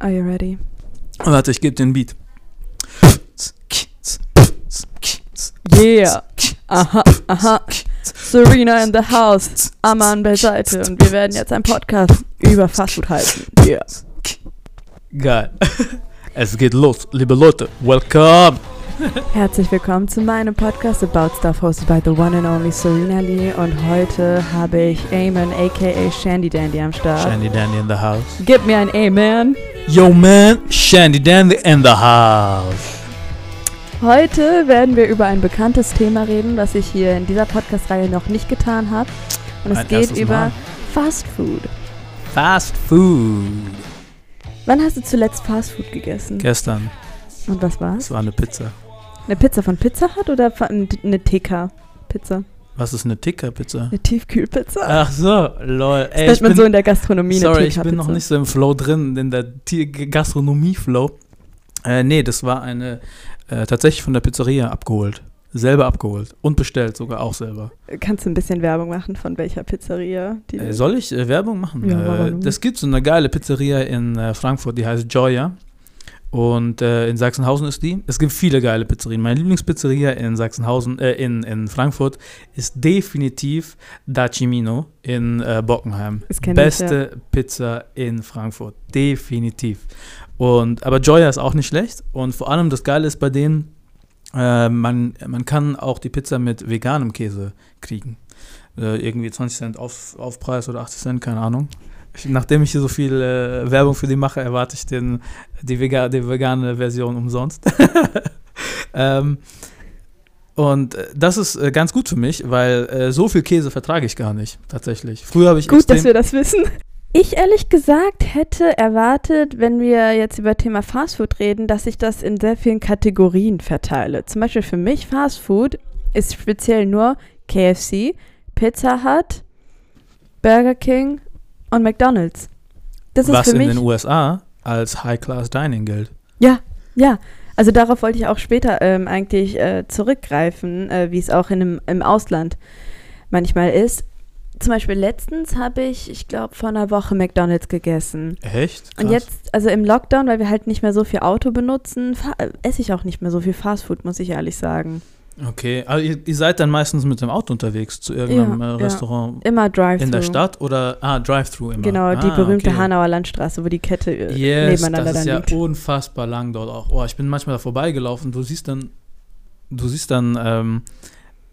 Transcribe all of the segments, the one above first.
Are you ready? Warte, ich gebe den Beat. Yeah. Aha, aha. Serena in the house. Aman beiseite. Und wir werden jetzt einen Podcast über Fastfood halten. Yeah. Geil. Es geht los, liebe Leute. Welcome. Herzlich willkommen zu meinem Podcast About Stuff, hosted by the one and only Serena Lee. Und heute habe ich Eamon, aka Shandy Dandy, am Start. Shandy Dandy in the house. Gib mir ein Amen. Yo man, Shandy Dandy in the house. Heute werden wir über ein bekanntes Thema reden, was ich hier in dieser Podcast-Reihe noch nicht getan habe. Und es Ein geht über Mal. Fast Food. Fast Food. Wann hast du zuletzt Fast Food gegessen? Gestern, Und was war's? es war eine Pizza. Eine Pizza von Pizza Hut oder eine TK-Pizza? Was ist eine Ticker-Pizza? Eine Tiefkühlpizza? Ach so, lol. das Ey, nennt ich man bin, so in der Gastronomie sorry, ich bin noch nicht so im Flow drin, in der Gastronomie-Flow. Äh, nee, das war eine äh, tatsächlich von der Pizzeria abgeholt. Selber abgeholt. Und bestellt sogar auch selber. Kannst du ein bisschen Werbung machen von welcher Pizzeria? Die Äh, soll ich äh, Werbung machen? Ja, äh, das gibt so eine geile Pizzeria in äh, Frankfurt, die heißt Joya. Und äh, in Sachsenhausen ist die. Es gibt viele geile Pizzerien. Meine Lieblingspizzeria in Sachsenhausen, äh, in, in Frankfurt ist definitiv Da Cimino in äh, Bockenheim. Das kenn ich, Beste Pizza in Frankfurt. Definitiv. Und, aber Joya ist auch nicht schlecht. Und vor allem das Geile ist bei denen, äh, man, man kann auch die Pizza mit veganem Käse kriegen. Äh, irgendwie 20 Cent auf, Aufpreis oder 80 Cent, keine Ahnung. Ich, nachdem ich hier so viel äh, Werbung für die mache, erwarte ich den, die, vega, die vegane Version umsonst. ähm, und äh, das ist äh, ganz gut für mich, weil äh, so viel Käse vertrage ich gar nicht, tatsächlich. Früher habe ich Gut, dass wir das wissen. Ich ehrlich gesagt hätte erwartet, wenn wir jetzt über Thema Fastfood reden, dass ich das in sehr vielen Kategorien verteile. Zum Beispiel für mich Fastfood ist speziell nur KFC, Pizza Hut, Burger King und McDonald's. Das ist was für in mich den USA als High-Class Dining gilt. Ja, ja. Also darauf wollte ich auch später ähm, eigentlich äh, zurückgreifen, äh, wie es auch in einem, im Ausland manchmal ist. Zum Beispiel letztens habe ich, ich glaube, vor einer Woche McDonald's gegessen. Echt? Und Krass. jetzt, also im Lockdown, weil wir halt nicht mehr so viel Auto benutzen, äh, esse ich auch nicht mehr so viel Fastfood, muss ich ehrlich sagen. Okay, also ihr, ihr seid dann meistens mit dem Auto unterwegs zu irgendeinem Ja, äh, ja. Restaurant Immer Drive-Thru. in der Stadt oder ah Drive-thru immer. Genau, die ah, berühmte okay. Hanauer Landstraße, wo die Kette äh, Yes, nebeneinander das ist ja liegt. unfassbar lang dort auch. Oh, ich bin manchmal da vorbeigelaufen. Du siehst dann, du siehst dann ähm,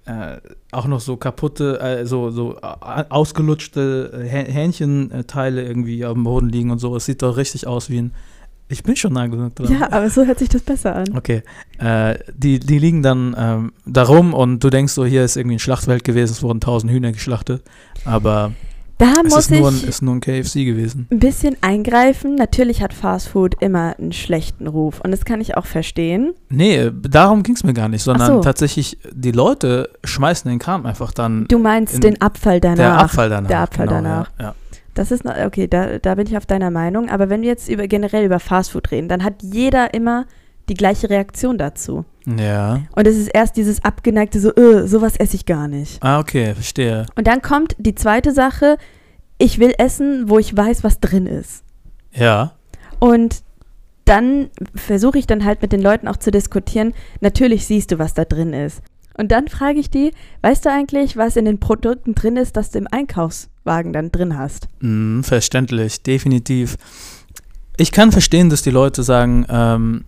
äh, auch noch so kaputte, äh, so so äh, ausgelutschte äh, Hä- Hähnchenteile irgendwie auf dem Boden liegen und so. Es sieht doch richtig aus wie ein. Ich bin schon nah genug dran. Ja, aber so hört sich das besser an. Okay, äh, die, die liegen dann ähm, da rum und du denkst so, hier ist irgendwie ein Schlachtfeld gewesen, es wurden tausend Hühner geschlachtet, aber Da es muss ist nur, ein, ich ist nur ein KFC gewesen. ein bisschen eingreifen. Natürlich hat Fast Food immer einen schlechten Ruf und das kann ich auch verstehen. Nee, darum ging es mir gar nicht, sondern so. tatsächlich, die Leute schmeißen den Kram einfach dann, Du meinst In- den Abfall danach. der Abfall danach. der Abfall genau, danach. Ja, ja. Das ist noch, okay, da, da bin ich auf deiner Meinung. Aber wenn wir jetzt über, generell über Fast Food reden, dann hat jeder immer die gleiche Reaktion dazu. ja. Und es ist erst dieses abgeneigte, so, äh, sowas esse ich gar nicht. Ah, okay, verstehe. Und dann kommt die zweite Sache, ich will essen, wo ich weiß, was drin ist. Ja. Und dann versuche ich dann halt mit den Leuten auch zu diskutieren. Natürlich siehst du, was da drin ist. Und dann frage ich die, weißt du eigentlich, was in den Produkten drin ist, das du im Einkaufswagen dann drin hast? Mm, verständlich, definitiv. Ich kann verstehen, dass die Leute sagen, ähm,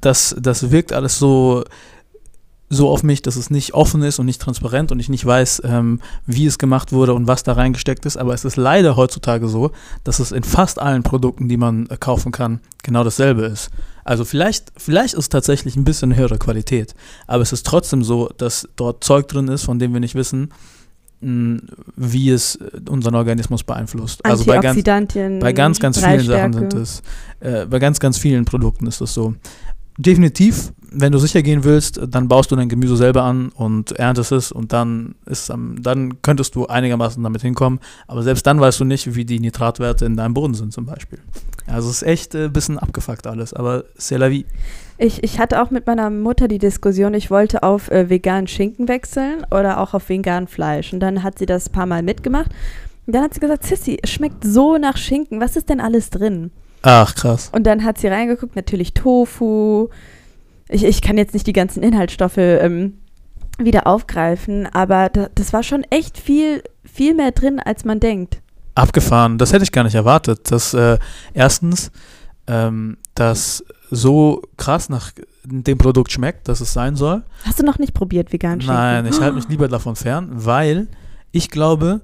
das, das wirkt alles so, so auf mich, dass es nicht offen ist und nicht transparent und ich nicht weiß, ähm, wie es gemacht wurde und was da reingesteckt ist. Aber es ist leider heutzutage so, dass es in fast allen Produkten, die man äh, kaufen kann, genau dasselbe ist. Also vielleicht, vielleicht ist es tatsächlich ein bisschen höhere Qualität, aber es ist trotzdem so, dass dort Zeug drin ist, von dem wir nicht wissen, mh, wie es äh, unseren Organismus beeinflusst. Also bei ganz, bei ganz, ganz vielen Sachen sind es, äh, bei ganz, ganz vielen Produkten ist das so. Definitiv, wenn du sicher gehen willst, dann baust du dein Gemüse selber an und erntest es und dann ist dann könntest du einigermaßen damit hinkommen. Aber selbst dann weißt du nicht, wie die Nitratwerte in deinem Boden sind zum Beispiel. Also es ist echt ein äh, bisschen abgefuckt alles, aber c'est la vie. Ich, ich hatte auch mit meiner Mutter die Diskussion, ich wollte auf äh, veganen Schinken wechseln oder auch auf vegan Fleisch. Und dann hat sie das ein paar Mal mitgemacht. Und dann hat sie gesagt, Sissy, es schmeckt so nach Schinken. Was ist denn alles drin? Ach, krass. Und dann hat sie reingeguckt, natürlich Tofu. Ich, ich kann jetzt nicht die ganzen Inhaltsstoffe ähm, wieder aufgreifen, aber da, das war schon echt viel, viel mehr drin, als man denkt. Abgefahren. Das hätte ich gar nicht erwartet. Dass äh, erstens ähm, das so krass nach dem Produkt schmeckt, dass es sein soll. Hast du noch nicht probiert, vegan Schinken? Nein, ich halte mich lieber davon fern, weil ich glaube,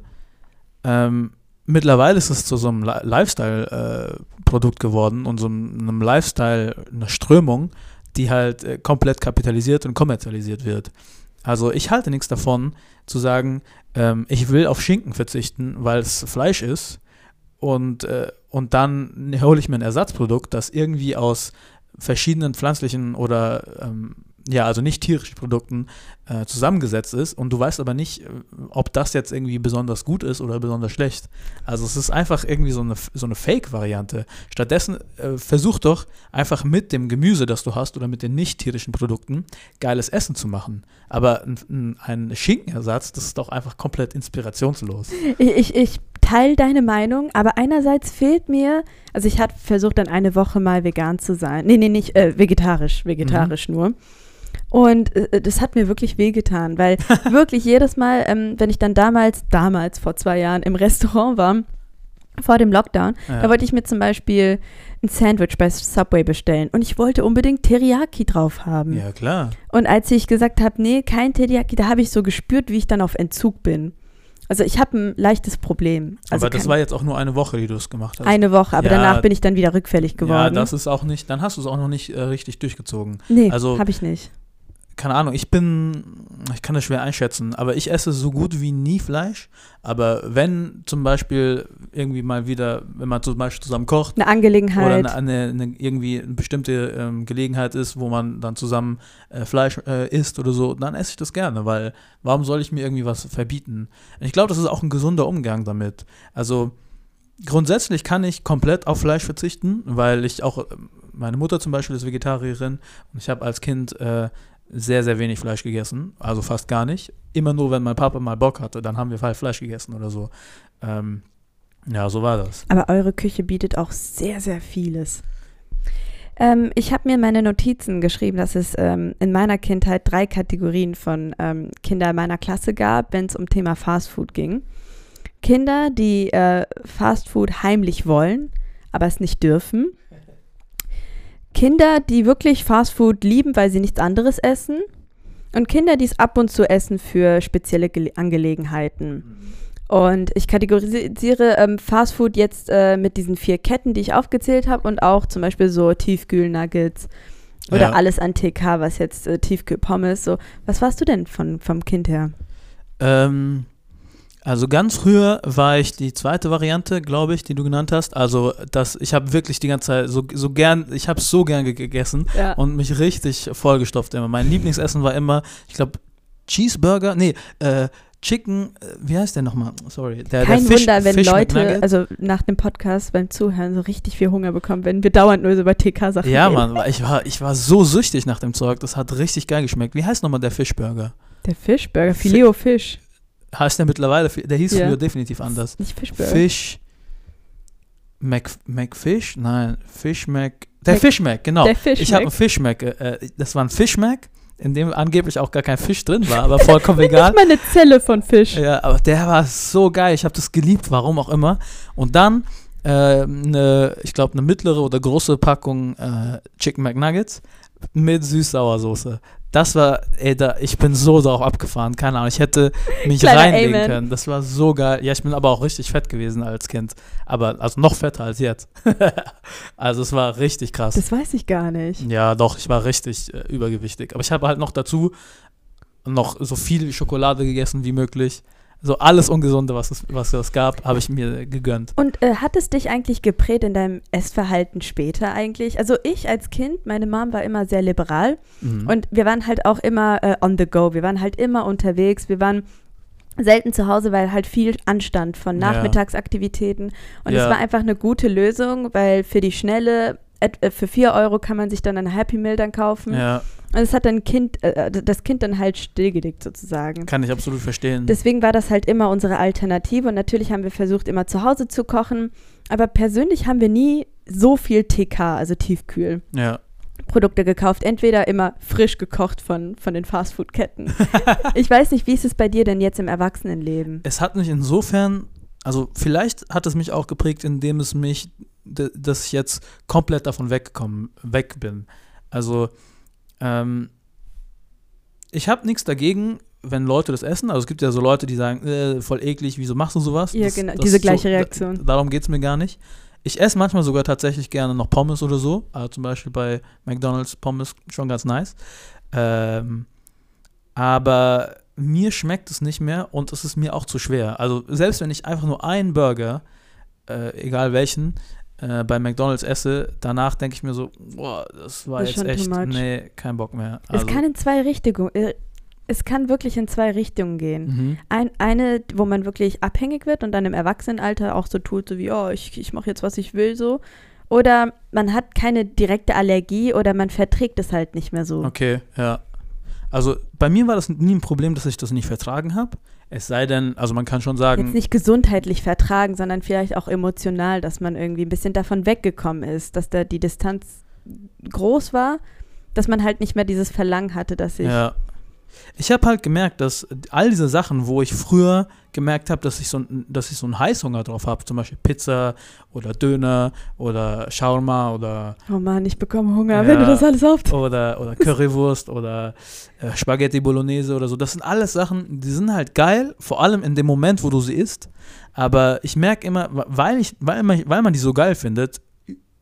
ähm, mittlerweile ist es zu so einem Li- Lifestyle-Produkt geworden und so einem Lifestyle, einer Strömung, die halt äh, komplett kapitalisiert und kommerzialisiert wird. Also ich halte nichts davon, zu sagen, ähm, ich will auf Schinken verzichten, weil es Fleisch ist und, äh, und dann hole ich mir ein Ersatzprodukt, das irgendwie aus verschiedenen pflanzlichen oder ähm, ja, also nicht tierischen Produkten äh, zusammengesetzt ist und du weißt aber nicht, äh, ob das jetzt irgendwie besonders gut ist oder besonders schlecht. Also es ist einfach irgendwie so eine, so eine Fake-Variante. Stattdessen äh, versuch doch einfach mit dem Gemüse, das du hast oder mit den nicht tierischen Produkten geiles Essen zu machen. Aber ein, ein, ein Schinkenersatz, das ist doch einfach komplett inspirationslos. Ich, ich, ich teile deine Meinung, aber einerseits fehlt mir, also ich habe versucht dann eine Woche mal vegan zu sein. Nee, nee, nicht äh, vegetarisch, vegetarisch nur. Und äh, das hat mir wirklich wehgetan, weil wirklich jedes Mal, ähm, wenn ich dann damals, damals vor zwei Jahren im Restaurant war, vor dem Lockdown, Ja. da wollte ich mir zum Beispiel ein Sandwich bei Subway bestellen und ich wollte unbedingt Teriyaki drauf haben. Ja, klar. Und als ich gesagt habe, nee, kein Teriyaki, da habe ich so gespürt, wie ich dann auf Entzug bin. Also ich habe ein leichtes Problem. Also aber das war jetzt auch nur eine Woche, die du es gemacht hast. eine Woche, aber Ja, danach bin ich dann wieder rückfällig ja, geworden. das ist auch nicht, dann hast du es auch noch nicht äh, richtig durchgezogen. nee, also- habe ich nicht. Keine Ahnung, ich bin, ich kann das schwer einschätzen, aber ich esse so gut wie nie Fleisch. Aber wenn zum Beispiel irgendwie mal wieder, wenn man zum Beispiel zusammen kocht Eine oder Angelegenheit. eine, eine, eine irgendwie eine bestimmte ähm, Gelegenheit ist, wo man dann zusammen äh, Fleisch äh, isst oder so, dann esse ich das gerne, weil warum soll ich mir irgendwie was verbieten? Ich glaube, das ist auch ein gesunder Umgang damit. Also grundsätzlich kann ich komplett auf Fleisch verzichten, weil ich auch, ähm, meine Mutter zum Beispiel ist Vegetarierin und ich habe als Kind äh, sehr, sehr wenig Fleisch gegessen, also fast gar nicht. Immer nur, wenn mein Papa mal Bock hatte, dann haben wir halt Fleisch gegessen oder so. Ähm, ja, so war das. aber eure Küche bietet auch sehr, sehr vieles. Ähm, ich habe mir in meine Notizen geschrieben, dass es ähm, in meiner Kindheit drei Kategorien von ähm, Kindern meiner Klasse gab, wenn es um Thema Fastfood ging. Kinder, die äh, Fastfood heimlich wollen, aber es nicht dürfen. Kinder, die wirklich Fastfood lieben, weil sie nichts anderes essen. Und Kinder, die es ab und zu essen für spezielle Gele Angelegenheiten. Und ich kategorisiere ähm, Fastfood jetzt äh, mit diesen vier Ketten, die ich aufgezählt habe und auch zum Beispiel so Tiefkühlnuggets oder Ja. alles an TK, was jetzt äh, Tiefkühlpommes, so. Was warst du denn von, vom Kind her? Ähm, also ganz früher war ich die zweite Variante, glaube ich, die du genannt hast. Also das, ich habe wirklich die ganze Zeit so, so gern, ich habe so gern ge- gegessen Ja. und mich richtig vollgestopft immer. Mein Lieblingsessen war immer, ich glaube, Cheeseburger, nee, äh, Chicken, äh, wie heißt der nochmal? Sorry. Der, Kein der Fisch, Wunder, wenn Fish Leute, also nach dem Podcast beim Zuhören so richtig viel Hunger bekommen, wenn wir dauernd nur so über TK-Sachen Ja, reden. Mann, ich war, ich war so süchtig nach dem Zeug. Das hat richtig geil geschmeckt. Wie heißt nochmal der Fischburger? Der Fischburger, Fileo Fisch. Heißt der mittlerweile? Der hieß Ja. früher definitiv anders. Nicht Fischburger. Fisch. Mac, Macfish? Nein, Fish Mac. Der Mac- Fish Mac, genau. Der Fisch. ich habe einen Fish Mac. Äh, äh, das war ein Fish Mac, in dem angeblich auch gar kein Fisch drin war, aber vollkommen egal. Nicht mal eine Zelle von Fisch. Ja, aber der war so geil. Ich habe das geliebt, warum auch immer. Und dann, äh, eine, ich glaube, eine mittlere oder große Packung äh, Chicken McNuggets mit Süß-Sauersoße. Das war, ey, da, ich bin so darauf abgefahren. Keine Ahnung, ich hätte mich Kleiner reinlegen Amen. können. Das war so geil. Ja, ich bin aber auch richtig fett gewesen als Kind. Aber, also noch fetter als jetzt. also es war richtig krass. Das weiß ich gar nicht. Ja, doch, ich war richtig äh, übergewichtig. Aber ich habe halt noch dazu noch so viel Schokolade gegessen wie möglich. So alles Ungesunde, was es, was es gab, habe ich mir gegönnt. Und äh, hat es dich eigentlich geprägt in deinem Essverhalten später eigentlich? Also ich als Kind, meine Mom war immer sehr liberal Mhm. und wir waren halt auch immer äh, on the go. Wir waren halt immer unterwegs. Wir waren selten zu Hause, weil halt viel anstand von. Nachmittagsaktivitäten. Und es Ja. war einfach eine gute Lösung, weil für die Schnelle, äh, für 4 Euro kann man sich dann ein Happy Meal dann kaufen. ja, Und es hat dann kind, äh, das Kind dann halt stillgelegt sozusagen. kann ich absolut verstehen. Deswegen war das halt immer unsere Alternative und natürlich haben wir versucht, immer zu Hause zu kochen. Aber persönlich haben wir nie so viel TK, also Tiefkühl. Ja. Produkte gekauft, entweder immer frisch gekocht von, von den Fastfood-Ketten. ich weiß nicht, wie ist es bei dir denn jetzt im Erwachsenenleben? Es hat mich insofern, also vielleicht hat es mich auch geprägt, indem es mich, dass ich jetzt komplett davon weggekommen, weg bin. Also, ähm, ich habe nichts dagegen, wenn Leute das essen. Also es gibt ja so Leute, die sagen, äh, voll eklig, wieso machst du sowas? Ja, Das- genau, das diese ist so- gleiche da- Reaktion. darum geht es mir gar nicht. Ich esse manchmal sogar tatsächlich gerne noch Pommes oder so. Also zum Beispiel bei McDonald's Pommes schon ganz nice. Ähm, aber mir schmeckt es nicht mehr und es ist mir auch zu schwer. Also selbst wenn ich einfach nur einen Burger, äh, egal welchen, äh, bei McDonald's esse, danach denke ich mir so, boah, das war Das jetzt echt, nee, kein Bock mehr. Also, es kann in zwei Richtungen, äh, es kann wirklich in zwei Richtungen gehen. mhm. Ein, eine, wo man wirklich abhängig wird und dann im Erwachsenenalter auch so tut, so wie, oh, ich, ich mache jetzt, was ich will, so. Oder man hat keine direkte Allergie oder man verträgt es halt nicht mehr so. Okay, ja. Also bei mir war das nie ein Problem, dass ich das nicht vertragen habe. Es sei denn, also man kann schon sagen, Jetzt nicht gesundheitlich vertragen, sondern vielleicht auch emotional, dass man irgendwie ein bisschen davon weggekommen ist, dass da die Distanz groß war, dass man halt nicht mehr dieses Verlangen hatte, dass ich. Ja. Ich habe halt gemerkt, dass all diese Sachen, wo ich früher gemerkt habe, dass ich so, dass ich so einen Heißhunger drauf habe, zum Beispiel Pizza oder Döner oder Shawarma oder, Oh Mann, ich bekomme Hunger, Ja. wenn du das alles auf. oder, oder Currywurst oder äh, Spaghetti Bolognese oder so. Das sind alles Sachen, die sind halt geil, vor allem in dem Moment, wo du sie isst. Aber ich merke immer, weil, ich, weil, man, weil man die so geil findet,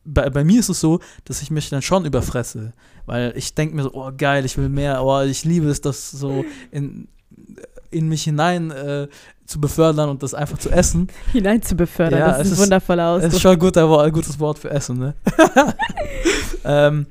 bei, bei mir ist es so, dass ich mich dann schon überfresse. Weil ich denke mir so, oh geil, ich will mehr, oh, ich liebe es, das so in, in mich hinein äh, zu befördern und das einfach zu essen. hinein zu befördern. Ja, das ist ein wundervoller Das ist Ausdruck. schon ein, guter, gutes Wort für Essen, ne? ähm,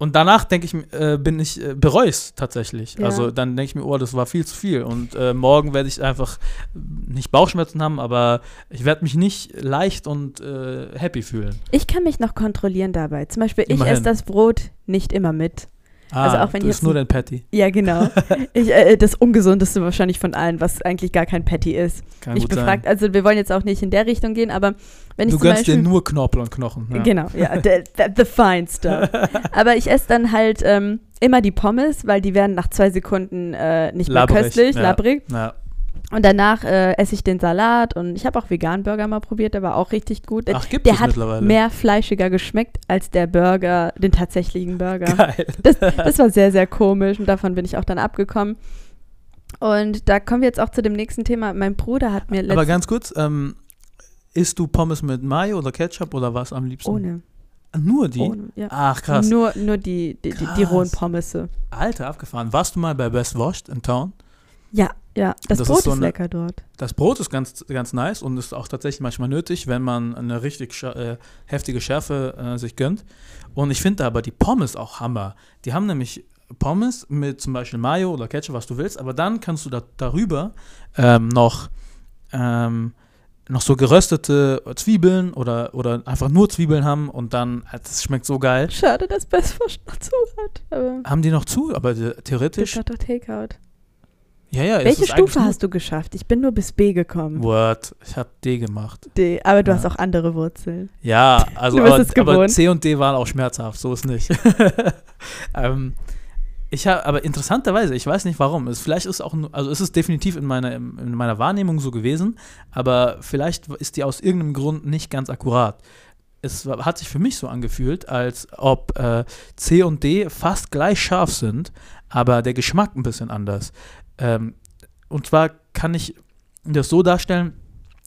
und danach denke ich, äh, bin ich, äh, bereue es tatsächlich. Ja. Also dann denke ich mir, oh, das war viel zu viel. Und äh, morgen werde ich einfach nicht Bauchschmerzen haben, aber ich werde mich nicht leicht und äh, happy fühlen. Ich kann mich noch kontrollieren dabei. Zum Beispiel, ich Immerhin. esse das Brot nicht immer mit. Ah, Also auch wenn du jetzt isst nur ein- dein Patty. Ja, genau. ich, äh, das Ungesundeste wahrscheinlich von allen, was eigentlich gar kein Patty ist. Kann ich befragt, also wir wollen jetzt auch nicht in der Richtung gehen, aber wenn ich sein. Du gönnst Beispiel dir nur Knorpel und Knochen. Ja. Genau, ja, the, the, the fine stuff. Aber ich esse dann halt ähm, immer die Pommes, weil die werden nach zwei Sekunden äh, nicht mehr Labbrig, köstlich, ja. labbrig. Ja. Und danach äh, esse ich den Salat und ich habe auch Vegan-Burger mal probiert, der war auch richtig gut. Ach, gibt der es hat mittlerweile. mehr fleischiger geschmeckt als der Burger, den tatsächlichen Burger. Geil. Das, das war sehr, sehr komisch und davon bin ich auch dann abgekommen. Und da kommen wir jetzt auch zu dem nächsten Thema. Mein Bruder hat mir Aber ganz kurz, ähm, isst du Pommes mit Mayo oder Ketchup oder was am liebsten? ohne, Nur die? ohne ja. Ach, krass. Nur, nur die, die, die, die rohen. Pommesse. Alter, abgefahren. Warst du mal bei Best Washed in Town? Ja, ja, das, Das ist Brot ist, so eine- lecker dort. Das Brot ist ganz, ganz nice und ist auch tatsächlich manchmal nötig, wenn man eine richtig scha- äh, heftige Schärfe äh, sich gönnt. Und ich finde aber die Pommes auch Hammer. Die haben nämlich Pommes mit zum Beispiel Mayo oder Ketchup, was du willst, aber dann kannst du da, darüber ähm, noch, ähm, noch so geröstete Zwiebeln oder, oder einfach nur Zwiebeln haben und dann, äh, das schmeckt so geil. Schade, dass Best Wurst noch zu hat. Aber Haben die noch zu, aber äh, das theoretisch. hat doch Takeout. Ja, ja, Welche Stufe hast du geschafft? Ich bin nur bis B gekommen. What? Ich habe D gemacht. D, aber du Ja. hast auch andere Wurzeln. Ja, also aber, aber. C und D waren auch schmerzhaft, so ist nicht. ähm, ich habe, aber interessanterweise, ich weiß nicht warum. Es, vielleicht ist auch, also es ist definitiv in meiner, in meiner Wahrnehmung so gewesen, aber vielleicht ist die aus irgendeinem Grund nicht ganz akkurat. Es hat sich für mich so angefühlt, als ob äh, C und D fast gleich scharf sind, aber der Geschmack ein bisschen anders. Ähm, und zwar kann ich das so darstellen,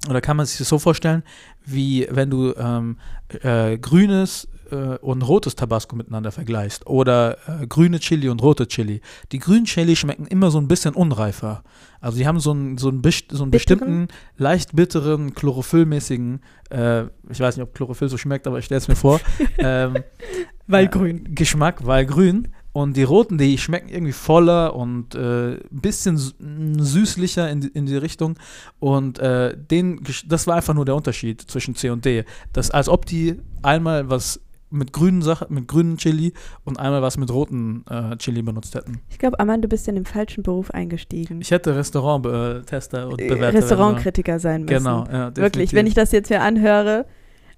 oder kann man sich das so vorstellen, wie wenn du ähm, äh, grünes äh, und rotes Tabasco miteinander vergleichst oder äh, grüne Chili und rote Chili. Die grünen Chili schmecken immer so ein bisschen unreifer. Also die haben so einen, so einen, best- so einen bestimmten, leicht bitteren, chlorophyllmäßigen, äh, ich weiß nicht, ob Chlorophyll so schmeckt, aber ich stelle es mir vor, ähm, Weil äh, grün. Geschmack, weil grün. Und die roten, die schmecken irgendwie voller und äh, ein bisschen sü- süßlicher in die, in die Richtung. Und äh, den, das war einfach nur der Unterschied zwischen C und D. Das, als ob die einmal was mit grünen Sachen, mit grünen Chili und einmal was mit roten äh, Chili benutzt hätten. Ich glaube, Aman, du bist in den falschen Beruf eingestiegen. Ich hätte Restaurant-Tester und Äh, Bewerter. Restaurantkritiker sein müssen. Genau, ja, Wirklich, wenn ich das jetzt hier anhöre,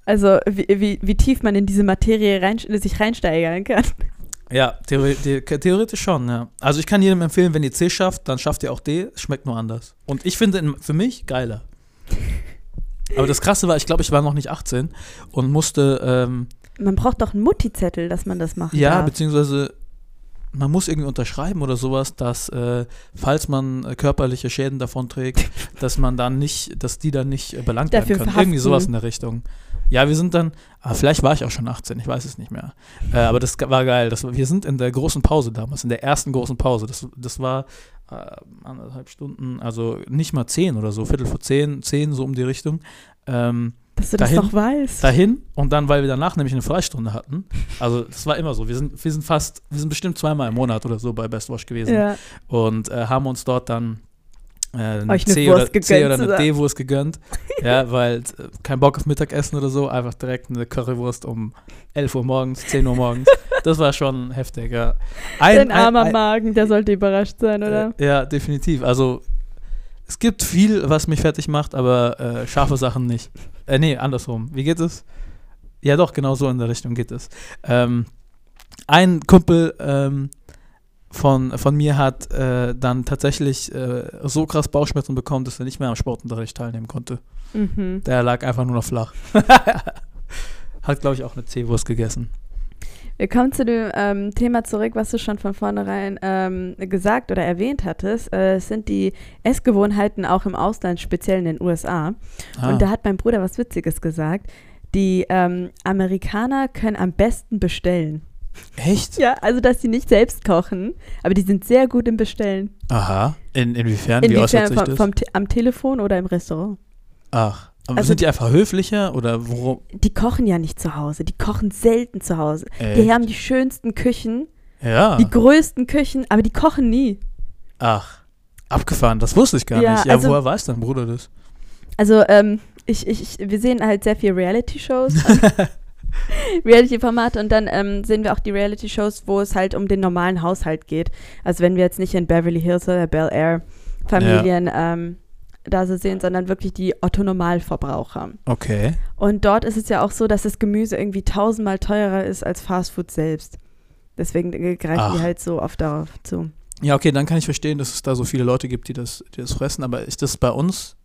Also wie, wie, wie tief man in diese Materie rein, sich reinsteigern kann. Ja, theore the theoretisch schon, ja. Also ich kann jedem empfehlen, wenn ihr C schafft, dann schafft ihr auch D. Es schmeckt nur anders. Und ich finde in- für mich geiler. Aber das Krasse war, ich glaube, ich war noch nicht 18 und musste, ähm, Man braucht doch einen Mutti-Zettel, dass man das machen ja, darf. beziehungsweise man muss irgendwie unterschreiben oder sowas, dass äh, falls man äh, körperliche Schäden davon trägt, dass man dann nicht, dass die dann nicht äh, belangt Dafür werden können. Irgendwie sowas in der Richtung. Ja, wir sind dann, ah, vielleicht war ich auch schon 18, ich weiß es nicht mehr. Äh, aber das war geil. Das, wir sind in der großen Pause damals, in der ersten großen Pause. Das, das war äh, anderthalb Stunden, also nicht mal zehn oder so, Viertel vor zehn, zehn so um die Richtung. Ähm, dass du das dahin- doch weißt. dahin und dann, weil wir danach nämlich eine Freistunde hatten. Also das war immer so. Wir sind, wir sind fast, wir sind bestimmt zweimal im Monat oder so bei Best Wash gewesen ja. und äh, haben uns dort dann eine Euch eine C Wurst oder, gegönnt C oder eine. D-Wurst gegönnt. ja, weil äh, kein Bock auf Mittagessen oder so, einfach direkt eine Currywurst um 11 Uhr morgens, 10 Uhr morgens. Das war schon heftig, ja. Dein armer ein- Magen, der sollte überrascht sein, oder? Äh, ja, definitiv. Also es gibt viel, was mich fertig macht, aber äh, scharfe Sachen nicht. Äh, nee, andersrum. Wie geht es? Ja, doch, genau so in der Richtung geht es. Ähm, ein Kumpel ähm, von, von mir hat äh, dann tatsächlich äh, so krass Bauchschmerzen bekommen, dass er nicht mehr am Sportunterricht teilnehmen konnte. Mhm. Der lag einfach nur noch flach. hat, glaube ich, auch eine C-Wurst gegessen. Wir kommen zu dem ähm, Thema zurück, was du schon von vornherein ähm, gesagt oder erwähnt hattest. Äh, es sind die Essgewohnheiten auch im Ausland, speziell in den USA. Ah, Und da hat mein Bruder was Witziges gesagt. Die ähm, Amerikaner können am besten bestellen. Echt? Ja, also dass sie nicht selbst kochen, aber die sind sehr gut im Bestellen. Aha. In, inwiefern? Wie Inwiefern äußert sich das? vom Te am Telefon oder im Restaurant. Ach. Aber Also- sind die einfach höflicher oder worum? Die kochen ja nicht zu Hause, die kochen selten zu Hause. Echt? Die haben die schönsten Küchen, Ja. die größten Küchen, aber die kochen nie. Ach. Abgefahren, das wusste ich gar Ja, nicht. Ja, also- woher weiß dein Bruder das? Also, ähm, ich, ich, ich, wir sehen halt sehr viel Reality-Shows, Reality-Formate und dann ähm, sehen wir auch die Reality-Shows, wo es halt um den normalen Haushalt geht. Also wenn wir jetzt nicht in Beverly Hills oder Bel Air Familien ähm, da so sehen, sondern wirklich die Otto-Normalverbraucher. Okay. Und dort ist es ja auch so, dass das Gemüse irgendwie tausendmal teurer ist als Fastfood selbst. Deswegen äh, greifen Ach. die halt so oft darauf zu. Ja, okay, dann kann ich verstehen, dass es da so viele Leute gibt, die das, die das fressen. Aber ist das bei uns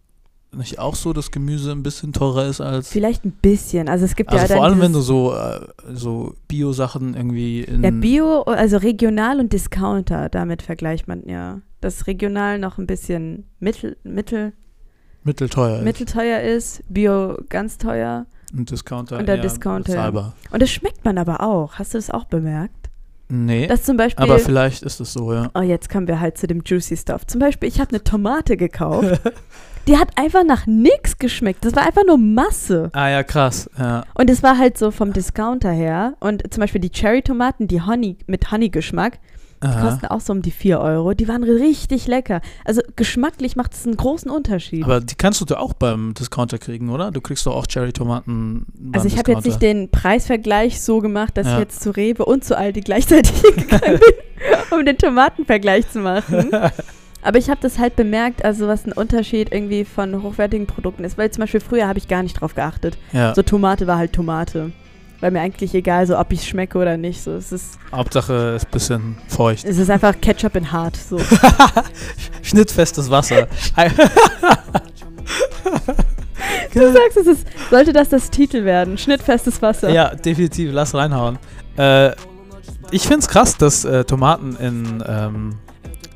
nicht auch so, dass Gemüse ein bisschen teurer ist als. Vielleicht ein bisschen. Also es gibt Also ja vor allem, wenn du so, äh, so Bio-Sachen irgendwie in. Ja, Bio, also regional und Discounter, damit vergleicht man ja. Dass regional noch ein bisschen mittel, mittel, mittelteuer ist. mittelteuer ist, Bio ganz teuer. Und Discounter. Und der eher Discounter, ja. bezahlbar. Und das schmeckt man aber auch. Hast du das auch bemerkt? Nee. Dass zum Beispiel. aber vielleicht ist es so, ja. oh, jetzt kommen wir halt zu dem Juicy Stuff. Zum Beispiel, ich habe eine Tomate gekauft. die hat einfach nach nichts geschmeckt. Das war einfach nur Masse. Ah ja, krass. Ja. Und es war halt so vom Discounter her. Und zum Beispiel die Cherry-Tomaten, die Honey, mit Honey-Geschmack, Die Aha. kosten auch so um die 4 Euro. Die waren richtig lecker. Also geschmacklich macht es einen großen Unterschied. Aber die kannst du da auch beim Discounter kriegen, oder? Du kriegst doch auch Cherry-Tomaten. also ich habe jetzt nicht den Preisvergleich so gemacht, dass Ja. ich jetzt zu Rewe und zu Aldi gleichzeitig gegangen bin, um den Tomatenvergleich zu machen. Aber ich habe das halt bemerkt, also was ein Unterschied irgendwie von hochwertigen Produkten ist. Weil zum Beispiel früher habe ich gar nicht drauf geachtet. Ja, So Tomate war halt Tomate. War mir eigentlich egal, so ob ich schmecke oder nicht. So, es ist, Hauptsache ist ein bisschen feucht. es ist einfach Ketchup in hart. So. Schnittfestes Wasser. Du sagst, es ist, sollte das das Titel werden? Schnittfestes Wasser. ja, definitiv. Lass reinhauen. Äh, ich finde es krass, dass äh, Tomaten in, ähm,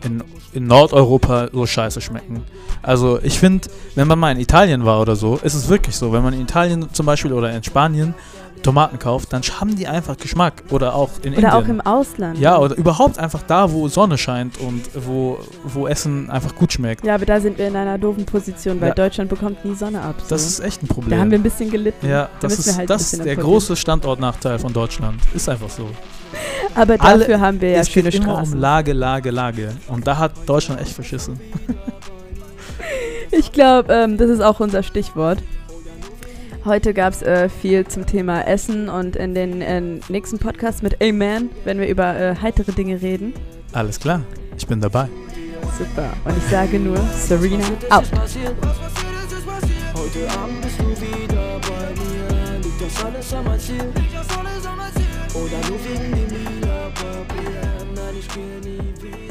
in, in Nordeuropa so scheiße schmecken. Also ich finde, wenn man mal in Italien war oder so, ist es wirklich so. Wenn man in Italien zum Beispiel oder in Spanien Tomaten kauft, dann haben die einfach Geschmack. Oder auch in Oder Indien. auch im Ausland. Ja, oder überhaupt einfach da, wo Sonne scheint und wo, wo Essen einfach gut schmeckt. Ja, aber da sind wir in einer doofen Position, weil Ja. Deutschland bekommt nie Sonne ab. So. Das ist echt ein Problem. da haben wir ein bisschen gelitten. ja, da das ist, halt das ist der große Standortnachteil von Deutschland. Ist einfach so. Aber Alle- dafür haben wir ja es schöne geht immer Straßen. um Lage, Lage, Lage. Und da hat Deutschland echt verschissen. Ich glaube, ähm, das ist auch unser Stichwort. Heute gab es äh, viel zum Thema Essen und in den äh, nächsten Podcast mit Amen werden wir über äh, heitere Dinge reden. Alles klar, ich bin dabei. Super. Und ich sage nur Serena out. Heute Abend bist du wieder bei mir. Liegt das alles an Ziel? Oder nur wegen dem Lila Papier? Nein, ich gehe nie wieder.